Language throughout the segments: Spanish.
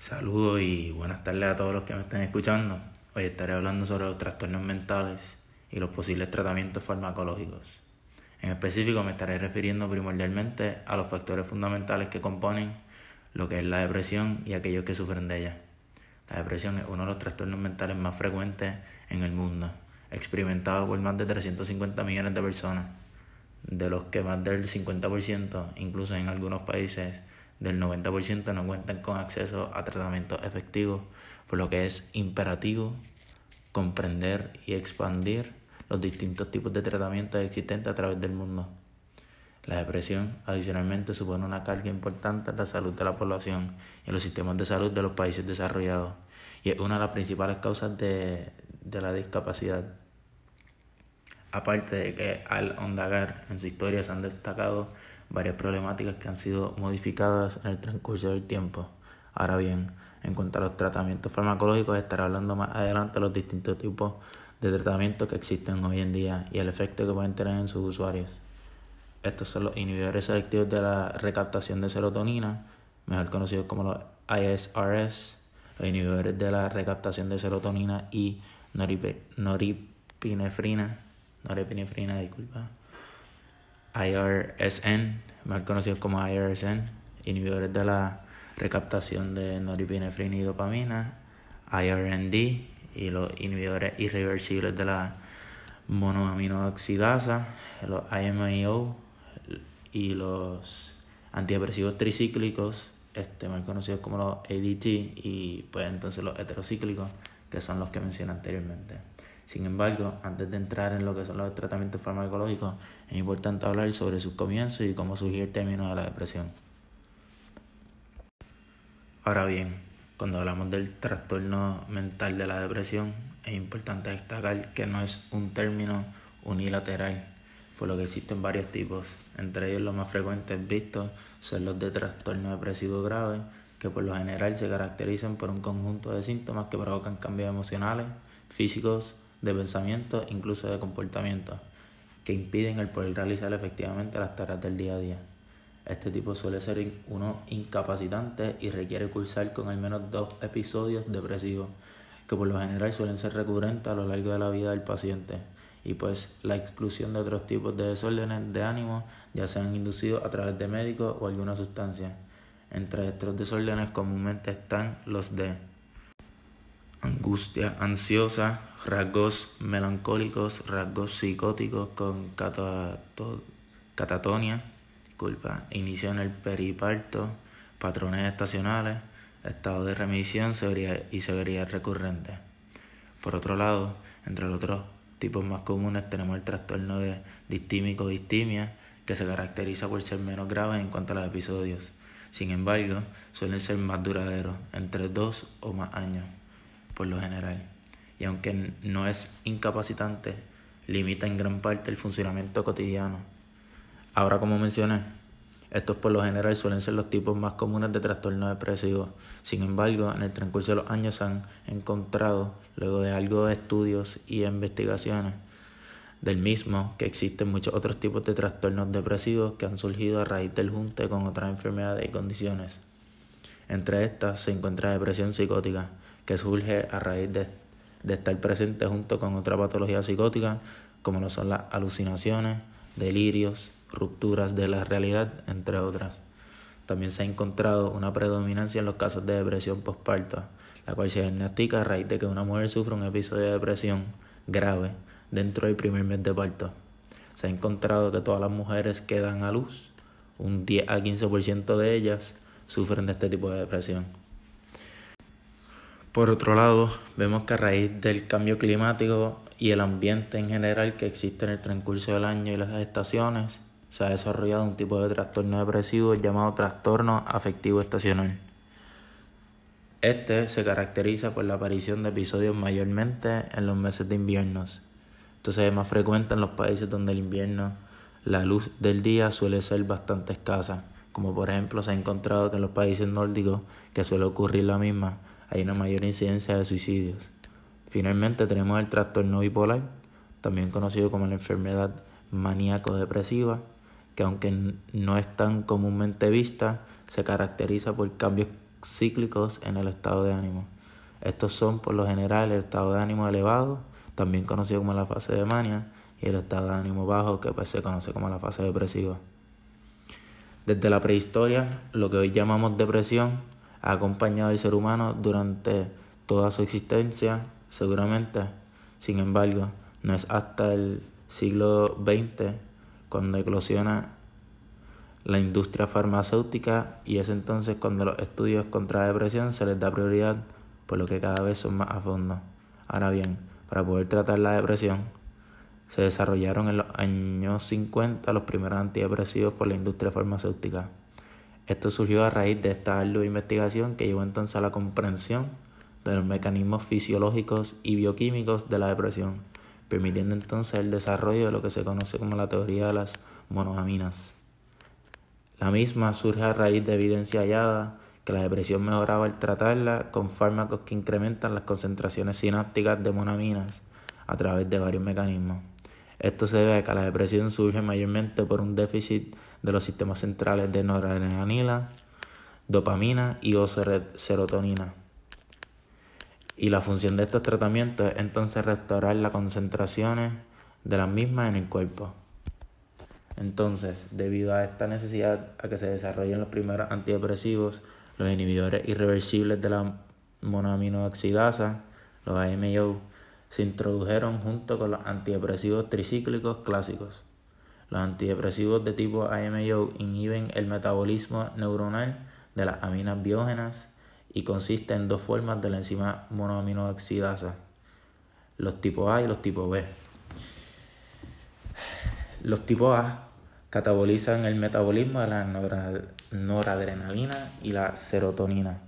Saludos y buenas tardes a todos los que me están escuchando. Hoy estaré hablando sobre los trastornos mentales y los posibles tratamientos farmacológicos. En específico me estaré refiriendo primordialmente a los factores fundamentales que componen lo que es la depresión y aquellos que sufren de ella. La depresión es uno de los trastornos mentales más frecuentes en el mundo, experimentado por más de 350 millones de personas, de los que más del 50%, incluso en algunos países, del 90% no cuentan con acceso a tratamientos efectivos, por lo que es imperativo comprender y expandir los distintos tipos de tratamientos existentes a través del mundo. La depresión, adicionalmente, supone una carga importante en la salud de la población y en los sistemas de salud de los países desarrollados y es una de las principales causas de, de la discapacidad. Aparte de que al ondagar en su historia se han destacado varias problemáticas que han sido modificadas en el transcurso del tiempo. Ahora bien, en cuanto a los tratamientos farmacológicos, estaré hablando más adelante de los distintos tipos de tratamientos que existen hoy en día y el efecto que pueden tener en sus usuarios. Estos son los inhibidores selectivos de la recaptación de serotonina, mejor conocidos como los ISRS, los inhibidores de la recaptación de serotonina y noripinefrina, disculpa IRSN, más conocidos como IRSN, inhibidores de la recaptación de noripinefrina y dopamina, IRND y los inhibidores irreversibles de la monoaminoxidasa, los IMAO y los antidepresivos tricíclicos, este, más conocidos como los ADT y pues entonces los heterocíclicos, que son los que mencioné anteriormente. Sin embargo, antes de entrar en lo que son los tratamientos farmacológicos, es importante hablar sobre sus comienzos y cómo surgió el término de la depresión. Ahora bien, cuando hablamos del trastorno mental de la depresión, es importante destacar que no es un término unilateral, por lo que existen varios tipos. Entre ellos los más frecuentes vistos son los de trastorno depresivo grave, que por lo general se caracterizan por un conjunto de síntomas que provocan cambios emocionales, físicos, de pensamiento, incluso de comportamiento, que impiden el poder realizar efectivamente las tareas del día a día. Este tipo suele ser uno incapacitante y requiere cursar con al menos dos episodios depresivos, que por lo general suelen ser recurrentes a lo largo de la vida del paciente, y pues la exclusión de otros tipos de desórdenes de ánimo, ya sean inducidos a través de médicos o alguna sustancia. Entre estos desórdenes comúnmente están los de angustia ansiosa, rasgos melancólicos, rasgos psicóticos con catatonia, disculpa, inicio en el periparto, patrones estacionales, estado de remisión y severidad recurrente. Por otro lado, entre los otros tipos más comunes tenemos el trastorno de distímico-distimia, que se caracteriza por ser menos grave en cuanto a los episodios. Sin embargo, suelen ser más duraderos, entre dos o más años por lo general, y aunque no es incapacitante, limita en gran parte el funcionamiento cotidiano. Ahora, como mencioné, estos por lo general suelen ser los tipos más comunes de trastorno depresivo. Sin embargo, en el transcurso de los años se han encontrado, luego de algo de estudios y investigaciones del mismo, que existen muchos otros tipos de trastornos depresivos que han surgido a raíz del junte con otras enfermedades y condiciones. Entre estas se encuentra depresión psicótica, que surge a raíz de, estar presente junto con otra patología psicótica, como lo son las alucinaciones, delirios, rupturas de la realidad, entre otras. También se ha encontrado una predominancia en los casos de depresión postparto, la cual se diagnostica a raíz de que una mujer sufre un episodio de depresión grave dentro del primer mes de parto. Se ha encontrado que todas las mujeres que dan a luz, un 10 a 15% de ellas, sufren de este tipo de depresión. Por otro lado, vemos que a raíz del cambio climático y el ambiente en general que existe en el transcurso del año y las estaciones, se ha desarrollado un tipo de trastorno depresivo llamado trastorno afectivo estacional. Este se caracteriza por la aparición de episodios mayormente en los meses de inviernos. Entonces es más frecuente en los países donde el invierno la luz del día suele ser bastante escasa, como por ejemplo se ha encontrado que en los países nórdicos, que suele ocurrir la misma, hay una mayor incidencia de suicidios. Finalmente tenemos el trastorno bipolar, también conocido como la enfermedad maníaco-depresiva, que aunque no es tan comúnmente vista, se caracteriza por cambios cíclicos en el estado de ánimo. Estos son por lo general el estado de ánimo elevado, también conocido como la fase de mania, y el estado de ánimo bajo, que pues se conoce como la fase depresiva. Desde la prehistoria, lo que hoy llamamos depresión ha acompañado al ser humano durante toda su existencia, seguramente. Sin embargo, no es hasta el siglo XX cuando eclosiona la industria farmacéutica y es entonces cuando los estudios contra la depresión se les da prioridad, por lo que cada vez son más a fondo. Ahora bien, para poder tratar la depresión, se desarrollaron en los años 50 los primeros antidepresivos por la industria farmacéutica. Esto surgió a raíz de esta ardua investigación que llevó entonces a la comprensión de los mecanismos fisiológicos y bioquímicos de la depresión, permitiendo entonces el desarrollo de lo que se conoce como la teoría de las monoaminas. La misma surge a raíz de evidencia hallada que la depresión mejoraba al tratarla con fármacos que incrementan las concentraciones sinápticas de monaminas a través de varios mecanismos. Esto se debe a que la depresión surge mayormente por un déficit de los sistemas centrales de noradrenalina, dopamina y o serotonina. Y la función de estos tratamientos es entonces restaurar las concentraciones de las mismas en el cuerpo. Entonces, debido a esta necesidad a que se desarrollen los primeros antidepresivos, los inhibidores irreversibles de la monoaminoxidasa, los AMO, se introdujeron junto con los antidepresivos tricíclicos clásicos. Los antidepresivos de tipo AMO inhiben el metabolismo neuronal de las aminas biógenas y consisten en dos formas de la enzima monoaminoxidasa, los tipo A y los tipo B. Los tipo A catabolizan el metabolismo de la noradrenalina y la serotonina.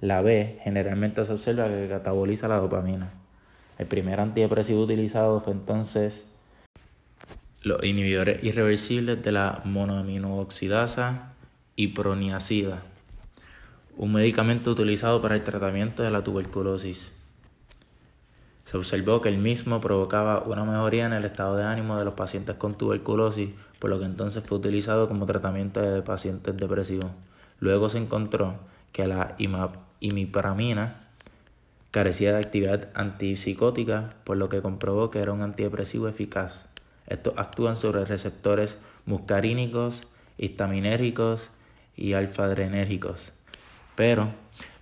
La B generalmente se observa que cataboliza la dopamina. El primer antidepresivo utilizado fue entonces los inhibidores irreversibles de la monoaminooxidasa y proniacida, un medicamento utilizado para el tratamiento de la tuberculosis. Se observó que el mismo provocaba una mejoría en el estado de ánimo de los pacientes con tuberculosis, por lo que entonces fue utilizado como tratamiento de pacientes depresivos. Luego se encontró que la imipramina Carecía de actividad antipsicótica, por lo que comprobó que era un antidepresivo eficaz. Estos actúan sobre receptores muscarínicos, histaminérgicos y alfadrenérgicos. Pero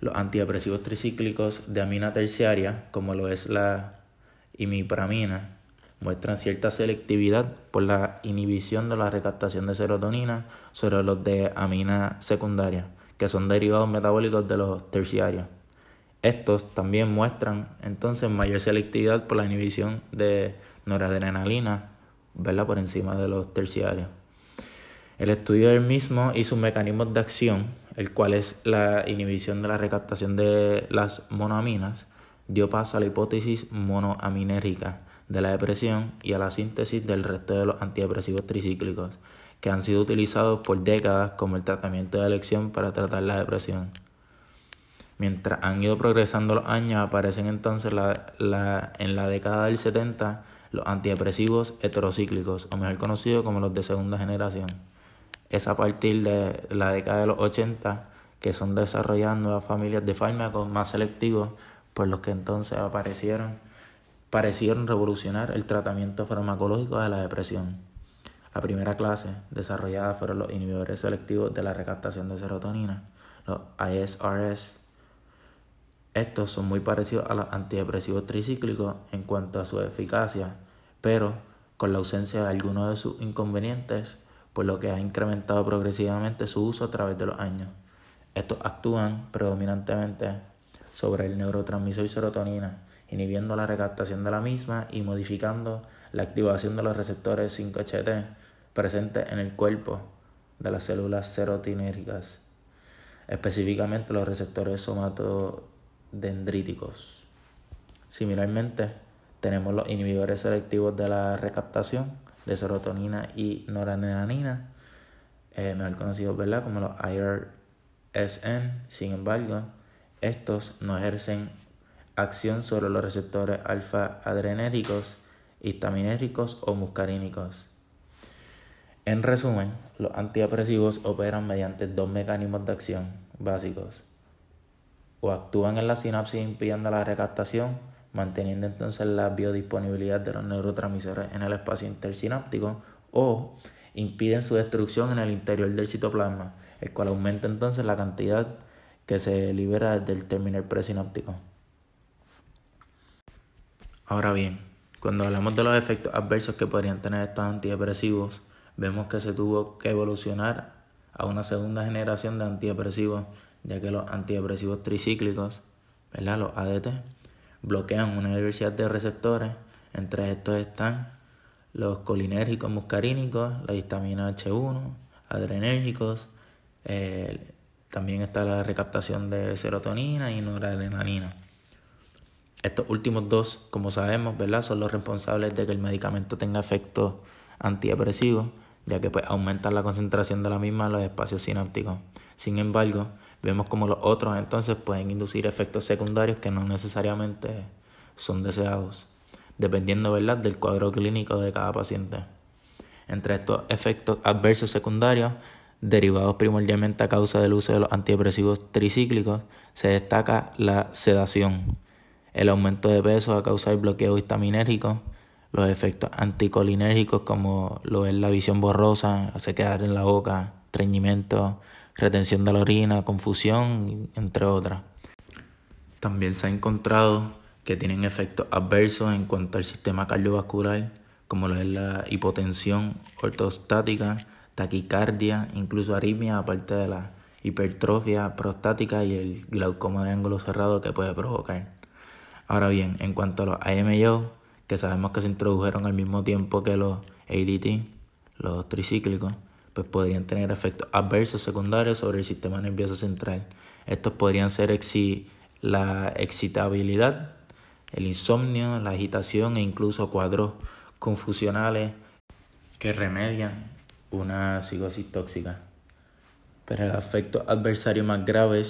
los antidepresivos tricíclicos de amina terciaria, como lo es la imipramina, muestran cierta selectividad por la inhibición de la recaptación de serotonina sobre los de amina secundaria, que son derivados metabólicos de los terciarios. Estos también muestran entonces mayor selectividad por la inhibición de noradrenalina ¿verdad? por encima de los terciarios. El estudio del mismo y sus mecanismos de acción, el cual es la inhibición de la recaptación de las monoaminas, dio paso a la hipótesis monoaminérgica de la depresión y a la síntesis del resto de los antidepresivos tricíclicos, que han sido utilizados por décadas como el tratamiento de elección para tratar la depresión. Mientras han ido progresando los años, aparecen entonces la, en la década del 70 los antidepresivos heterocíclicos, o mejor conocidos como los de segunda generación. Es a partir de la década de los 80 que son desarrolladas nuevas familias de fármacos más selectivos, por los que entonces aparecieron, parecieron revolucionar el tratamiento farmacológico de la depresión. La primera clase desarrollada fueron los inhibidores selectivos de la recaptación de serotonina, los ISRS, estos son muy parecidos a los antidepresivos tricíclicos en cuanto a su eficacia, pero con la ausencia de algunos de sus inconvenientes, por lo que ha incrementado progresivamente su uso a través de los años. Estos actúan predominantemente sobre el neurotransmisor serotonina, inhibiendo la recaptación de la misma y modificando la activación de los receptores 5-HT presentes en el cuerpo de las células serotinérgicas, específicamente los receptores somato dendríticos. Similarmente, tenemos los inhibidores selectivos de la recaptación de serotonina y noradrenalina, eh, mejor conocidos ¿verdad? como los IRSN. Sin embargo, estos no ejercen acción sobre los receptores alfa-adrenérgicos, histaminérgicos o muscarínicos. En resumen, los antidepresivos operan mediante dos mecanismos de acción básicos o actúan en la sinapsis impidiendo la recaptación, manteniendo entonces la biodisponibilidad de los neurotransmisores en el espacio intersináptico, o impiden su destrucción en el interior del citoplasma, el cual aumenta entonces la cantidad que se libera del terminal presináptico. Ahora bien, cuando hablamos de los efectos adversos que podrían tener estos antidepresivos, vemos que se tuvo que evolucionar a una segunda generación de antidepresivos, ya que los antidepresivos tricíclicos, ¿verdad? los ADT, bloquean una diversidad de receptores. Entre estos están los colinérgicos muscarínicos, la histamina H1, adrenérgicos, también está la recaptación de serotonina y noradrenalina. Estos últimos dos, como sabemos, ¿verdad? son los responsables de que el medicamento tenga efectos antidepresivos, ya que pues, aumentan la concentración de la misma en los espacios sinápticos. Sin embargo, vemos como los otros entonces pueden inducir efectos secundarios que no necesariamente son deseados, dependiendo ¿verdad? del cuadro clínico de cada paciente. Entre estos efectos adversos secundarios derivados primordialmente a causa del uso de los antidepresivos tricíclicos, se destaca la sedación, el aumento de peso a causa del bloqueo histaminérgico, los efectos anticolinérgicos como lo es la visión borrosa, quedar en la boca, estreñimiento, retención de la orina, confusión, entre otras. También se ha encontrado que tienen efectos adversos en cuanto al sistema cardiovascular, como lo es la hipotensión ortostática, taquicardia, incluso arritmia, aparte de la hipertrofia prostática y el glaucoma de ángulo cerrado que puede provocar. Ahora bien, en cuanto a los IMO, que sabemos que se introdujeron al mismo tiempo que los ADT, los tricíclicos, pues podrían tener efectos adversos secundarios sobre el sistema nervioso central. Estos podrían ser la excitabilidad, el insomnio, la agitación e incluso cuadros confusionales que remedian una psicosis tóxica. Pero el efecto adversario más grave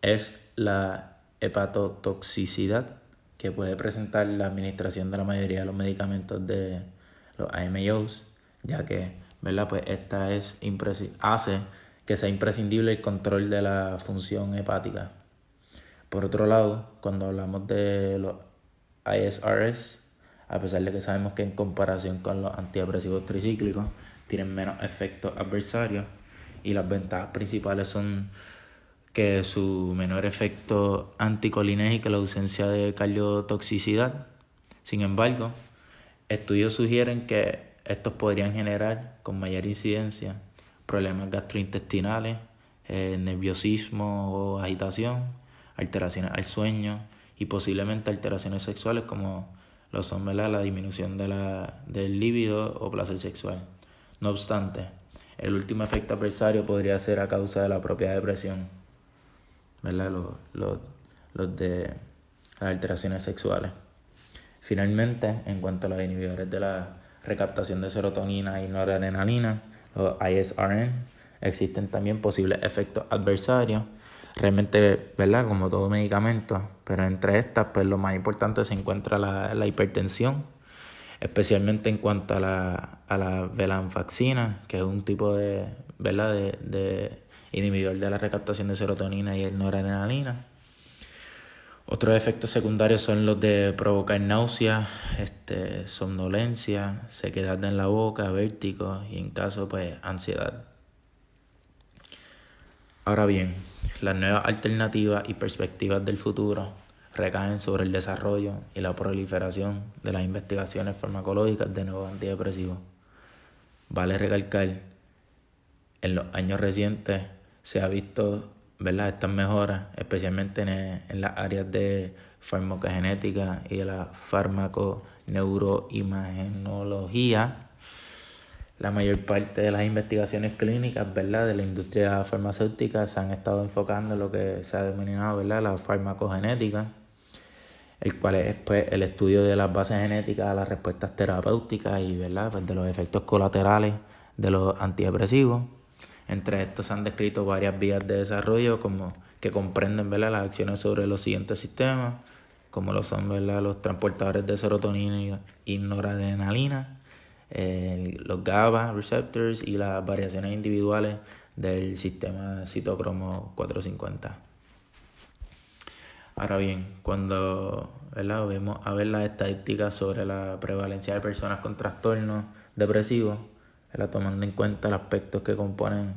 es la hepatotoxicidad que puede presentar la administración de la mayoría de los medicamentos de los AMOs, ya que ¿verdad? Pues esta es hace que sea imprescindible el control de la función hepática. Por otro lado, cuando hablamos de los ISRS, a pesar de que sabemos que en comparación con los antidepresivos tricíclicos, tienen menos efectos adversarios y las ventajas principales son que su menor efecto anticolinérgico y la ausencia de cardiotoxicidad. Sin embargo, estudios sugieren que estos podrían generar con mayor incidencia problemas gastrointestinales, eh, nerviosismo o agitación, alteraciones al sueño y posiblemente alteraciones sexuales como lo son la disminución de la, del líbido o placer sexual. No obstante, el último efecto adversario podría ser a causa de la propia depresión, ¿verdad? Los, los, de las alteraciones sexuales. Finalmente, en cuanto a los inhibidores de la recaptación de serotonina y noradrenalina, los ISRN, existen también posibles efectos adversarios, realmente, ¿verdad? Como todo medicamento, pero entre estas, pues lo más importante se encuentra la, la hipertensión, especialmente en cuanto a la, a la velanfaxina, que es un tipo de, ¿verdad? de, de inhibidor de la recaptación de serotonina y noradrenalina. Otros efectos secundarios son los de provocar náusea, este, somnolencia, sequedad en la boca, vértigo y en caso pues ansiedad. Ahora bien, las nuevas alternativas y perspectivas del futuro recaen sobre el desarrollo y la proliferación de las investigaciones farmacológicas de nuevos antidepresivos. Vale recalcar, en los años recientes se ha visto ¿verdad? estas mejoras, especialmente en, las áreas de farmacogenética y de la farmaconeuroimagenología. La mayor parte de las investigaciones clínicas ¿verdad? de la industria farmacéutica se han estado enfocando en lo que se ha denominado ¿verdad? la farmacogenética el cual es pues, el estudio de las bases genéticas a las respuestas terapéuticas y ¿verdad? Pues, de los efectos colaterales de los antidepresivos. Entre estos se han descrito varias vías de desarrollo como que comprenden ¿verdad? las acciones sobre los siguientes sistemas, como lo son ¿verdad? los transportadores de serotonina y noradrenalina, los GABA receptors y las variaciones individuales del sistema citocromo 450. Ahora bien, cuando vemos a ver las estadísticas sobre la prevalencia de personas con trastornos depresivos, tomando en cuenta los aspectos que componen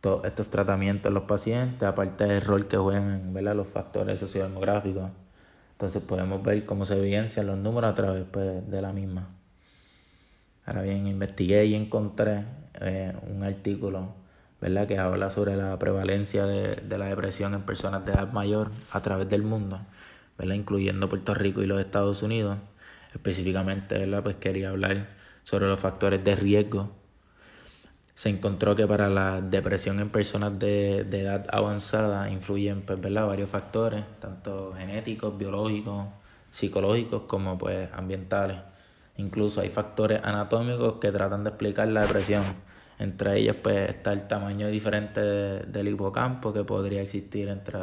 todos estos tratamientos en los pacientes, aparte del rol que juegan los factores sociodemográficos. Entonces podemos ver cómo se evidencian los números a través pues, de la misma. Ahora bien, investigué y encontré eh, un artículo ¿verdad? que habla sobre la prevalencia de, de, la depresión en personas de edad mayor a través del mundo, ¿verdad? incluyendo Puerto Rico y los Estados Unidos. Específicamente, ¿verdad? pues quería hablar sobre los factores de riesgo se encontró que para la depresión en personas de, edad avanzada influyen pues, varios factores, tanto genéticos, biológicos, psicológicos como pues, ambientales. Incluso hay factores anatómicos que tratan de explicar la depresión. Entre ellos pues, está el tamaño diferente del hipocampo que podría existir entre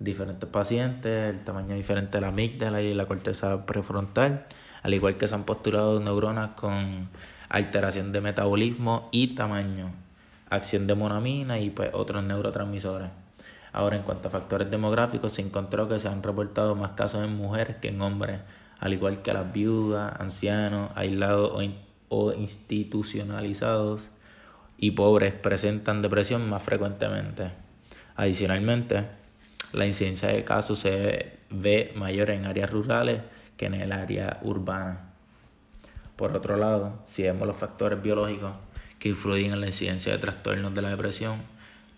diferentes pacientes, el tamaño diferente de la amígdala y la corteza prefrontal, al igual que se han postulado neuronas con alteración de metabolismo y tamaño, acción de monamina y pues, otros neurotransmisores. Ahora, en cuanto a factores demográficos, se encontró que se han reportado más casos en mujeres que en hombres, al igual que las viudas, ancianos, aislados o, institucionalizados y pobres presentan depresión más frecuentemente. Adicionalmente, la incidencia de casos se ve mayor en áreas rurales que en el área urbana. Por otro lado, si vemos los factores biológicos que influyen en la incidencia de trastornos de la depresión,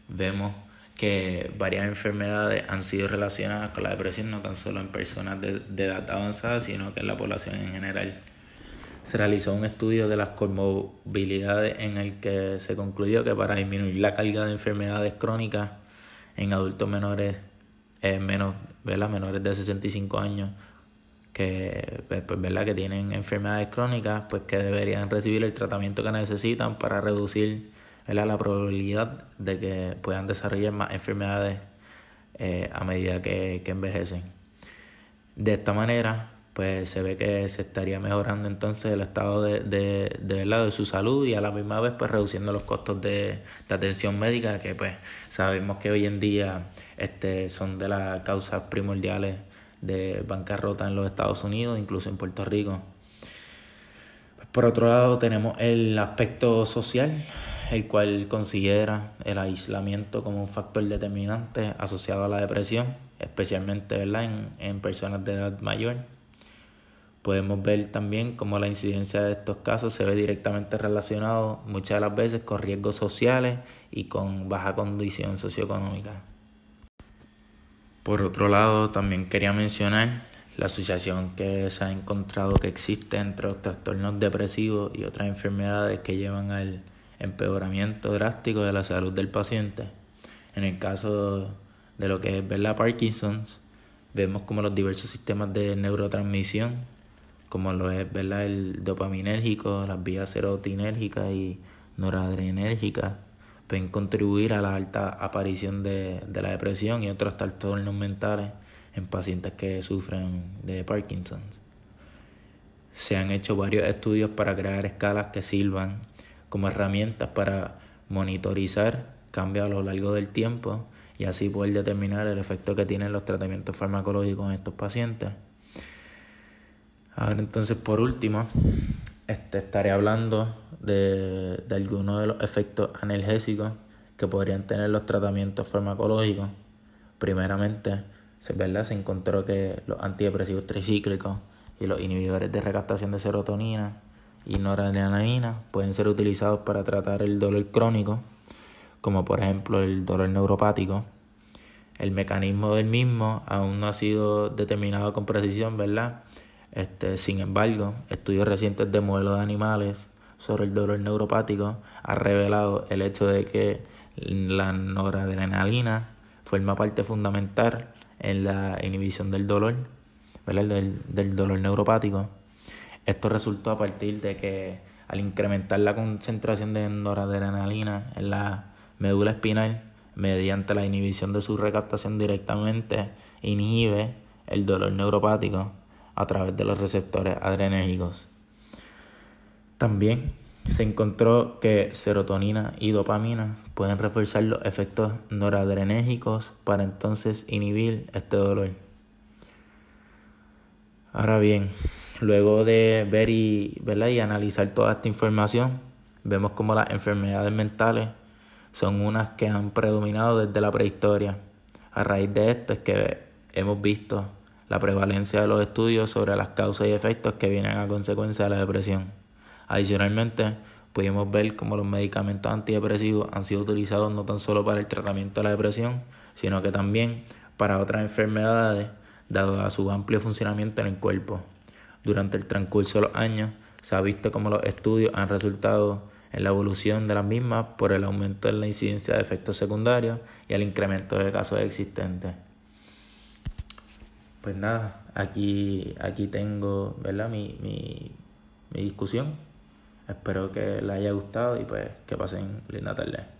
vemos que varias enfermedades han sido relacionadas con la depresión no tan solo en personas de, edad avanzada, sino que en la población en general. Se realizó un estudio de las comorbilidades en el que se concluyó que para disminuir la carga de enfermedades crónicas en adultos menores, eh, menos, menores de 65 años, que, pues, pues, ¿verdad? que tienen enfermedades crónicas, pues que deberían recibir el tratamiento que necesitan para reducir la probabilidad de que puedan desarrollar más enfermedades eh, a medida que, envejecen. De esta manera, pues se ve que se estaría mejorando entonces el estado de, de, de, de su salud y a la misma vez pues reduciendo los costos de, de, atención médica que pues sabemos que hoy en día este, son de las causas primordiales de bancarrota en los Estados Unidos, incluso en Puerto Rico. Por otro lado, tenemos el aspecto social, el cual considera el aislamiento como un factor determinante asociado a la depresión, especialmente En, en personas de edad mayor. Podemos ver también cómo la incidencia de estos casos se ve directamente relacionado muchas de las veces con riesgos sociales y con baja condición socioeconómica. Por otro lado, también quería mencionar la asociación que se ha encontrado que existe entre los trastornos depresivos y otras enfermedades que llevan al empeoramiento drástico de la salud del paciente. En el caso de lo que es ver la Parkinson's, vemos como los diversos sistemas de neurotransmisión, como lo es ¿verdad? el dopaminérgico, las vías serotinérgicas y noradrenérgicas, pueden contribuir a la alta aparición de, la depresión y otros trastornos mentales en pacientes que sufren de Parkinson. Se han hecho varios estudios para crear escalas que sirvan como herramientas para monitorizar cambios a lo largo del tiempo y así poder determinar el efecto que tienen los tratamientos farmacológicos en estos pacientes. Ahora entonces por último, este, estaré hablando de, de algunos de los efectos analgésicos que podrían tener los tratamientos farmacológicos. Primeramente, ¿verdad? se encontró que los antidepresivos tricíclicos y los inhibidores de recaptación de serotonina y noradrenalina pueden ser utilizados para tratar el dolor crónico, como por ejemplo el dolor neuropático. El mecanismo del mismo aún no ha sido determinado con precisión, ¿verdad? Este, sin embargo, estudios recientes de modelos de animales sobre el dolor neuropático han revelado el hecho de que la noradrenalina forma parte fundamental en la inhibición del dolor, Del, del dolor neuropático. Esto resultó a partir de que al incrementar la concentración de noradrenalina en la médula espinal, mediante la inhibición de su recaptación directamente, inhibe el dolor neuropático a través de los receptores adrenérgicos. También se encontró que serotonina y dopamina pueden reforzar los efectos noradrenérgicos para entonces inhibir este dolor. Ahora bien, luego de ver y, y analizar toda esta información, vemos como las enfermedades mentales son unas que han predominado desde la prehistoria. A raíz de esto es que hemos visto la prevalencia de los estudios sobre las causas y efectos que vienen a consecuencia de la depresión. Adicionalmente, pudimos ver cómo los medicamentos antidepresivos han sido utilizados no tan solo para el tratamiento de la depresión, sino que también para otras enfermedades, dado a su amplio funcionamiento en el cuerpo. Durante el transcurso de los años, se ha visto cómo los estudios han resultado en la evolución de las mismas por el aumento en la incidencia de efectos secundarios y el incremento de casos existentes. Pues nada, aquí, aquí tengo ¿verdad? Mi, mi, mi discusión. Espero que les haya gustado y pues que pasen linda tarde.